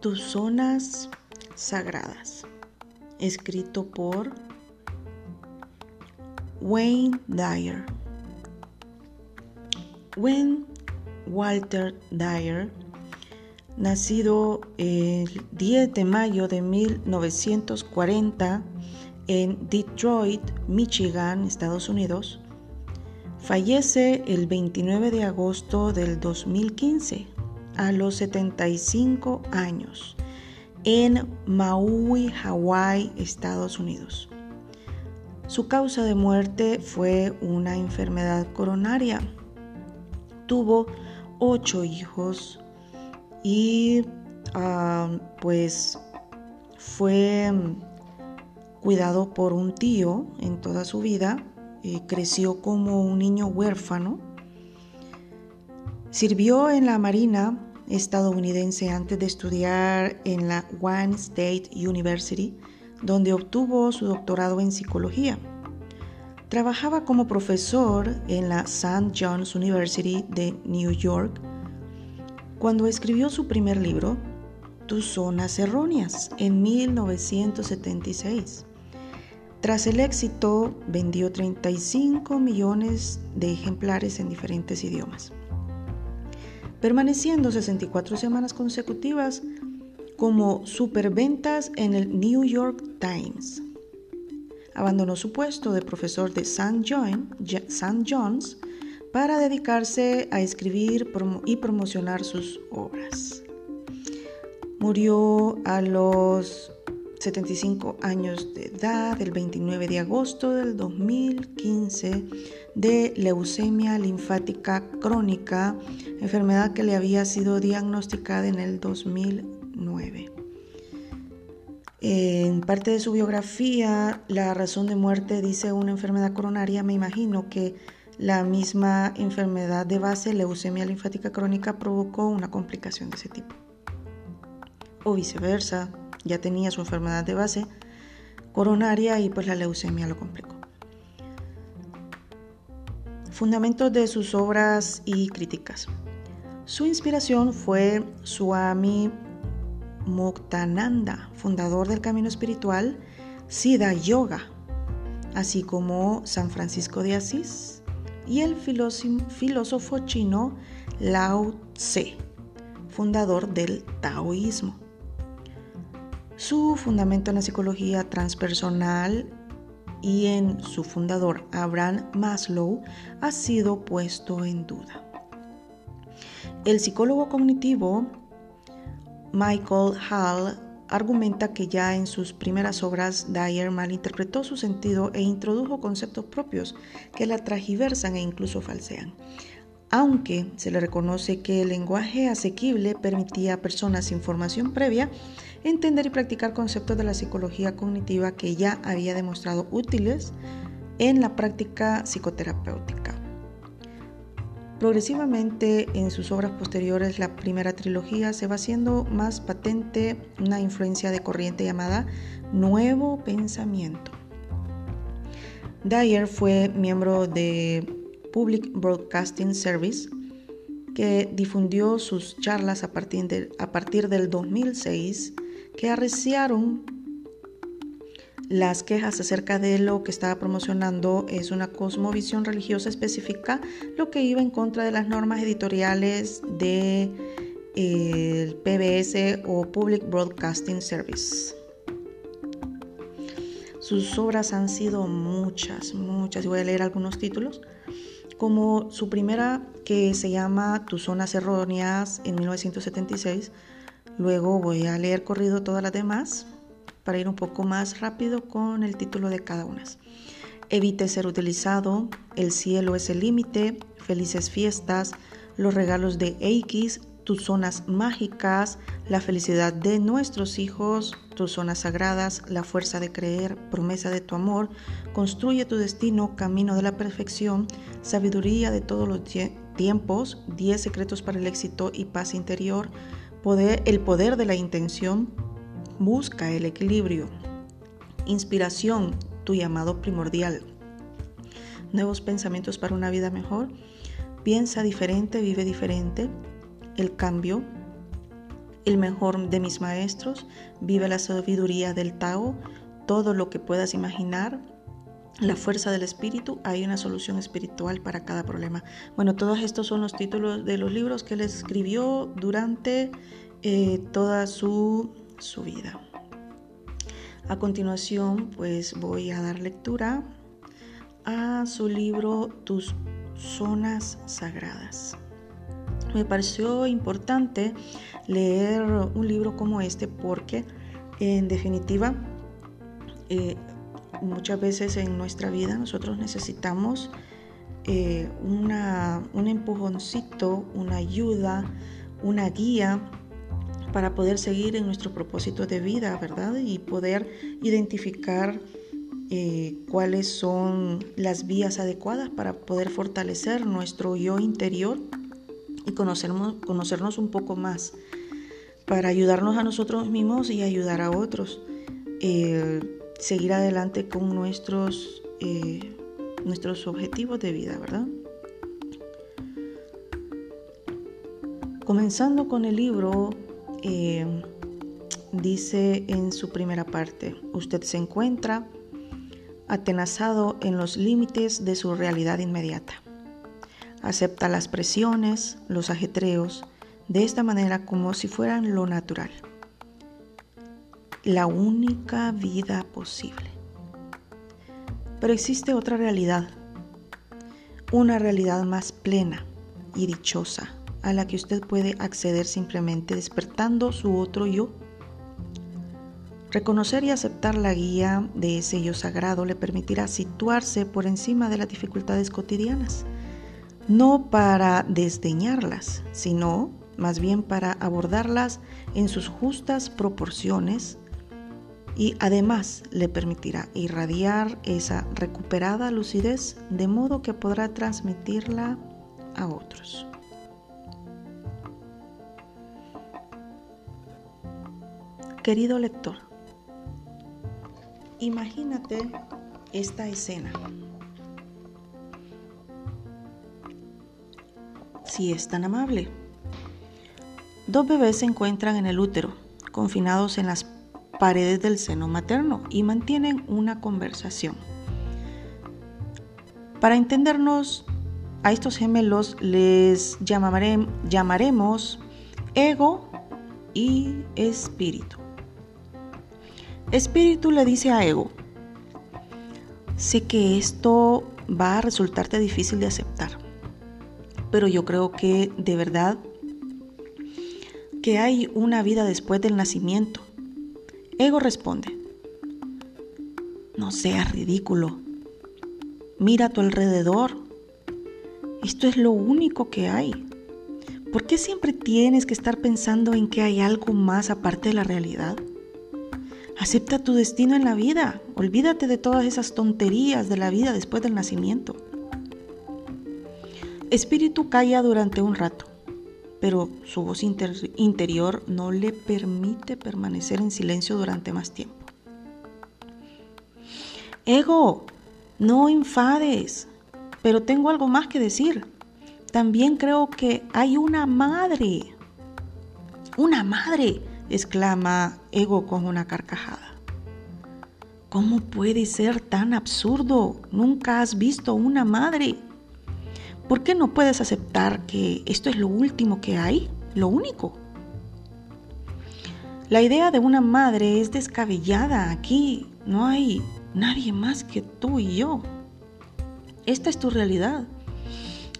Tus zonas sagradas, escrito por Wayne Dyer. Wayne Walter Dyer, nacido el 10 de mayo de 1940 en Detroit, Michigan, Estados Unidos, fallece el 29 de agosto del 2015 a los 75 años en Maui, Hawái, Estados Unidos. Su causa de muerte fue una enfermedad coronaria. Tuvo ocho hijos y ah, pues fue cuidado por un tío en toda su vida. Y creció como un niño huérfano Sirvió en la Marina estadounidense antes de estudiar en la Wayne State University, donde obtuvo su doctorado en psicología. Trabajaba como profesor en la St. John's University de New York cuando escribió su primer libro, Tus zonas erróneas, en 1976. Tras el éxito, vendió 35 millones de ejemplares en diferentes idiomas permaneciendo 64 semanas consecutivas como superventas en el New York Times. Abandonó su puesto de profesor de St. John's para dedicarse a escribir y promocionar sus obras. Murió a los 75 años de edad el 29 de agosto del 2015 de leucemia linfática crónica, enfermedad que le había sido diagnosticada en el 2009. En parte de su biografía, la razón de muerte dice una enfermedad coronaria, me imagino que la misma enfermedad de base, leucemia linfática crónica, provocó una complicación de ese tipo. O viceversa, ya tenía su enfermedad de base coronaria y pues la leucemia lo complicó. Fundamentos de sus obras y críticas. Su inspiración fue Swami Muktananda, fundador del camino espiritual Siddha Yoga, así como San Francisco de Asís y el filósofo chino Lao Tse, fundador del taoísmo. Su fundamento en la psicología transpersonal y en su fundador Abraham Maslow ha sido puesto en duda. El psicólogo cognitivo Michael Hall argumenta que ya en sus primeras obras Dyer malinterpretó su sentido e introdujo conceptos propios que la tragiversan e incluso falsean. Aunque se le reconoce que el lenguaje asequible permitía a personas sin formación previa entender y practicar conceptos de la psicología cognitiva que ya había demostrado útiles en la práctica psicoterapéutica. Progresivamente en sus obras posteriores, la primera trilogía se va haciendo más patente una influencia de corriente llamada Nuevo Pensamiento. Dyer fue miembro de Public Broadcasting Service, que difundió sus charlas a partir, a partir del 2006, que arreciaron las quejas acerca de lo que estaba promocionando es una cosmovisión religiosa específica, lo que iba en contra de las normas editoriales del de, PBS o Public Broadcasting Service. Sus obras han sido muchas, muchas. Voy a leer algunos títulos como su primera que se llama Tus zonas erróneas en 1976. Luego voy a leer corrido todas las demás para ir un poco más rápido con el título de cada una. Evite ser utilizado, El cielo es el límite, Felices fiestas, Los regalos de X, tus zonas mágicas, la felicidad de nuestros hijos, tus zonas sagradas, la fuerza de creer, promesa de tu amor, construye tu destino, camino de la perfección, sabiduría de todos los tiempos, 10 secretos para el éxito y paz interior, el poder de la intención, busca el equilibrio, inspiración, tu llamado primordial. nuevos pensamientos para una vida mejor. Piensa diferente, vive diferente. El cambio, el mejor de mis maestros, vive la sabiduría del Tao, todo lo que puedas imaginar, la fuerza del espíritu, hay una solución espiritual para cada problema. Bueno, todos estos son los títulos de los libros que él escribió durante eh, toda su, su vida. A continuación, pues voy a dar lectura a su libro Tus zonas sagradas. Me pareció importante leer un libro como este porque en definitiva eh, muchas veces en nuestra vida nosotros necesitamos eh, una, un empujoncito, una ayuda, una guía para poder seguir en nuestro propósito de vida, ¿verdad? Y poder identificar eh, cuáles son las vías adecuadas para poder fortalecer nuestro yo interior y conocernos, conocernos un poco más, para ayudarnos a nosotros mismos y ayudar a otros. Eh, seguir adelante con nuestros, eh, nuestros objetivos de vida, ¿verdad? Comenzando con el libro, eh, dice en su primera parte, usted se encuentra atenazado en los límites de su realidad inmediata. Acepta las presiones, los ajetreos, de esta manera como si fueran lo natural la única vida posible. Pero existe otra realidad, una realidad más plena y dichosa a la que usted puede acceder simplemente despertando su otro yo. Reconocer y aceptar la guía de ese yo sagrado le permitirá situarse por encima de las dificultades cotidianas, no para desdeñarlas, sino más bien para abordarlas en sus justas proporciones y además le permitirá irradiar esa recuperada lucidez de modo que podrá transmitirla a otros. Querido lector, imagínate esta escena. Si es tan amable. Dos bebés se encuentran en el útero, confinados en las paredes del seno materno y mantienen una conversación. Para entendernos, a estos gemelos les llamaremos ego y espíritu. Espíritu le dice a ego, sé que esto va a resultarte difícil de aceptar, pero yo creo que de verdad que hay una vida después del nacimiento Ego responde, no seas ridículo, mira a tu alrededor, esto es lo único que hay. ¿Por qué siempre tienes que estar pensando en que hay algo más aparte de la realidad? Acepta tu destino en la vida, olvídate de todas esas tonterías de la vida después del nacimiento. Espíritu calla durante un rato pero su voz interior no le permite permanecer en silencio durante más tiempo. Ego, no enfades, pero tengo algo más que decir. También creo que hay una madre. Una madre, exclama Ego con una carcajada. ¿Cómo puede ser tan absurdo? Nunca has visto una madre. ¿Por qué no puedes aceptar que esto es lo último que hay? Lo único. La idea de una madre es descabellada. Aquí no hay nadie más que tú y yo. Esta es tu realidad.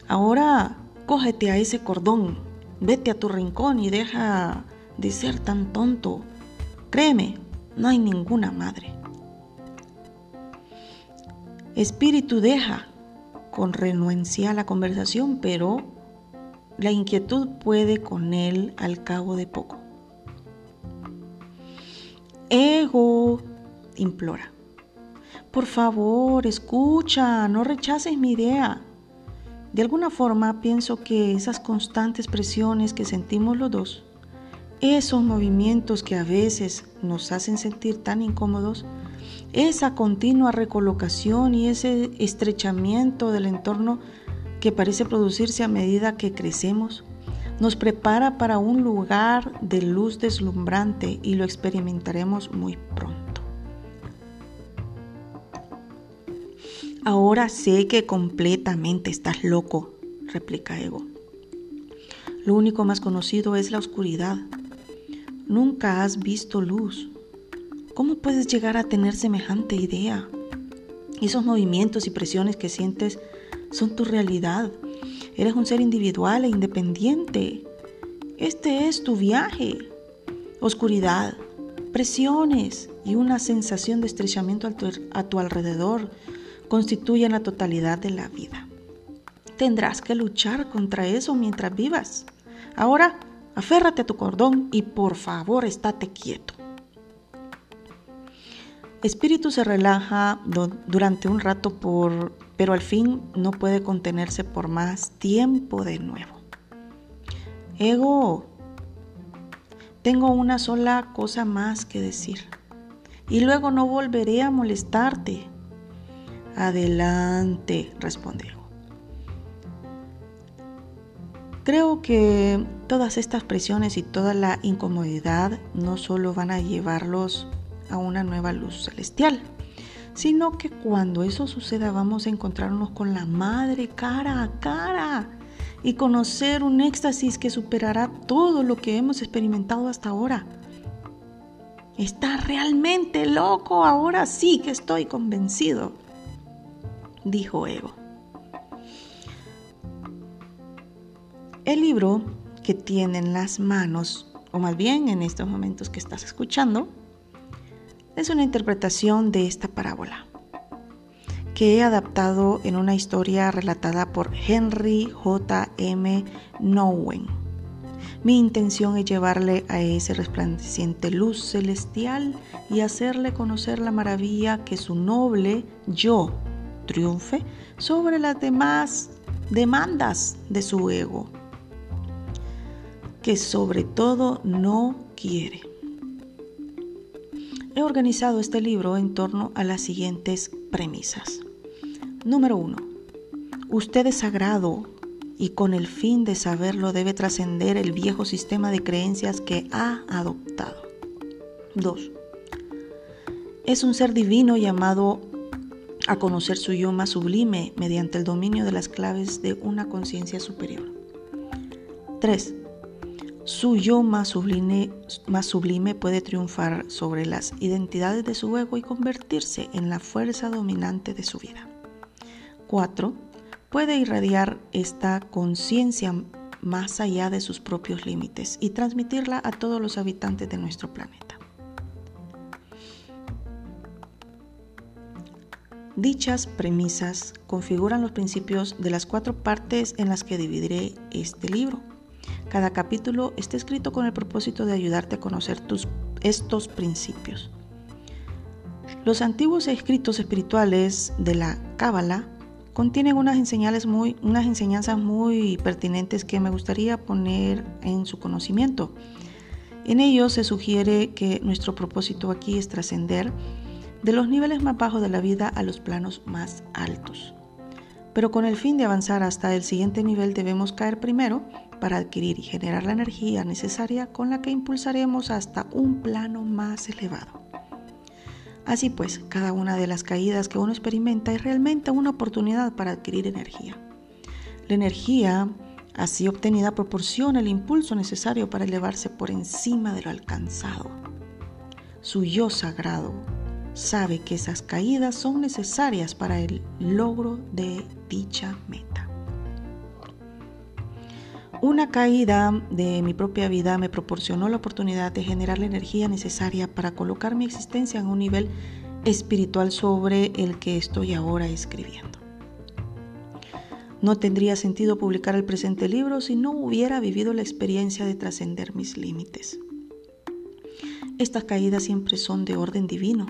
Ahora cógete a ese cordón, vete a tu rincón y deja de ser tan tonto. Créeme, no hay ninguna madre. Espíritu, deja con renuencia a la conversación, pero la inquietud puede con él al cabo de poco. Ego, implora. Por favor, escucha, no rechaces mi idea. De alguna forma pienso que esas constantes presiones que sentimos los dos, esos movimientos que a veces nos hacen sentir tan incómodos, esa continua recolocación y ese estrechamiento del entorno que parece producirse a medida que crecemos, nos prepara para un lugar de luz deslumbrante y lo experimentaremos muy pronto. Ahora sé que completamente estás loco, replica Ego. Lo único más conocido es la oscuridad. Nunca has visto luz. ¿Cómo puedes llegar a tener semejante idea? Esos movimientos y presiones que sientes son tu realidad. Eres un ser individual e independiente. Este es tu viaje. Oscuridad, presiones y una sensación de estrechamiento a tu, alrededor constituyen la totalidad de la vida. Tendrás que luchar contra eso mientras vivas. Ahora, aférrate a tu cordón y por favor estate quieto. Espíritu se relaja durante un rato por, pero al fin no puede contenerse por más tiempo de nuevo. Ego, tengo una sola cosa más que decir y luego no volveré a molestarte. Adelante, responde Ego. Creo que todas estas presiones y toda la incomodidad no solo van a llevarlos a una nueva luz celestial, sino que cuando eso suceda vamos a encontrarnos con la Madre cara a cara y conocer un éxtasis que superará todo lo que hemos experimentado hasta ahora. Está realmente loco, ahora sí que estoy convencido, dijo Ego. El libro que tiene en las manos, o más bien en estos momentos que estás escuchando, es una interpretación de esta parábola que he adaptado en una historia relatada por Henry J. M. Nowen. Mi intención es llevarle a ese resplandeciente luz celestial y hacerle conocer la maravilla que su noble yo triunfe sobre las demás demandas de su ego, que sobre todo no quiere. He organizado este libro en torno a las siguientes premisas. Número 1. Usted es sagrado y con el fin de saberlo debe trascender el viejo sistema de creencias que ha adoptado. 2. Es un ser divino llamado a conocer su yo más sublime mediante el dominio de las claves de una conciencia superior. 3. Su yo más sublime, puede triunfar sobre las identidades de su ego y convertirse en la fuerza dominante de su vida. 4. Puede irradiar esta conciencia más allá de sus propios límites y transmitirla a todos los habitantes de nuestro planeta. Dichas premisas configuran los principios de las cuatro partes en las que dividiré este libro cada capítulo está escrito con el propósito de ayudarte a conocer estos principios. Los antiguos escritos espirituales de la Cábala contienen unas enseñanzas, muy, unas enseñanzas muy pertinentes que me gustaría poner en su conocimiento. En ellos se sugiere que nuestro propósito aquí es trascender de los niveles más bajos de la vida a los planos más altos. Pero con el fin de avanzar hasta el siguiente nivel debemos caer primero para adquirir y generar la energía necesaria con la que impulsaremos hasta un plano más elevado. Así pues, cada una de las caídas que uno experimenta es realmente una oportunidad para adquirir energía. La energía así obtenida proporciona el impulso necesario para elevarse por encima de lo alcanzado. Su yo sagrado sabe que esas caídas son necesarias para el logro de dicha meta. Una caída de mi propia vida me proporcionó la oportunidad de generar la energía necesaria para colocar mi existencia en un nivel espiritual sobre el que estoy ahora escribiendo. No tendría sentido publicar el presente libro si no hubiera vivido la experiencia de trascender mis límites. Estas caídas siempre son de orden divino.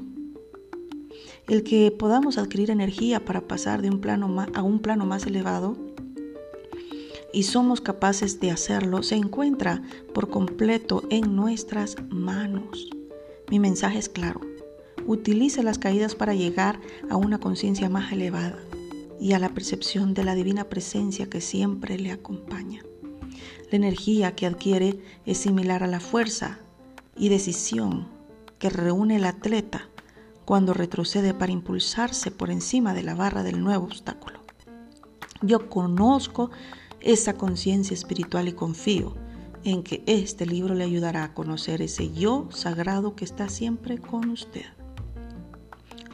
El que podamos adquirir energía para pasar de un plano a un plano más elevado y somos capaces de hacerlo se encuentra por completo en nuestras manos. Mi mensaje es claro. Utilice las caídas para llegar a una conciencia más elevada y a la percepción de la divina presencia que siempre le acompaña. La energía que adquiere es similar a la fuerza y decisión que reúne el atleta cuando retrocede para impulsarse por encima de la barra del nuevo obstáculo. Yo conozco esa conciencia espiritual y confío en que este libro le ayudará a conocer ese yo sagrado que está siempre con usted.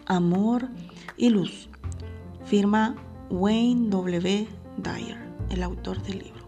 Amor y luz. Firma Wayne W. Dyer, el autor del libro.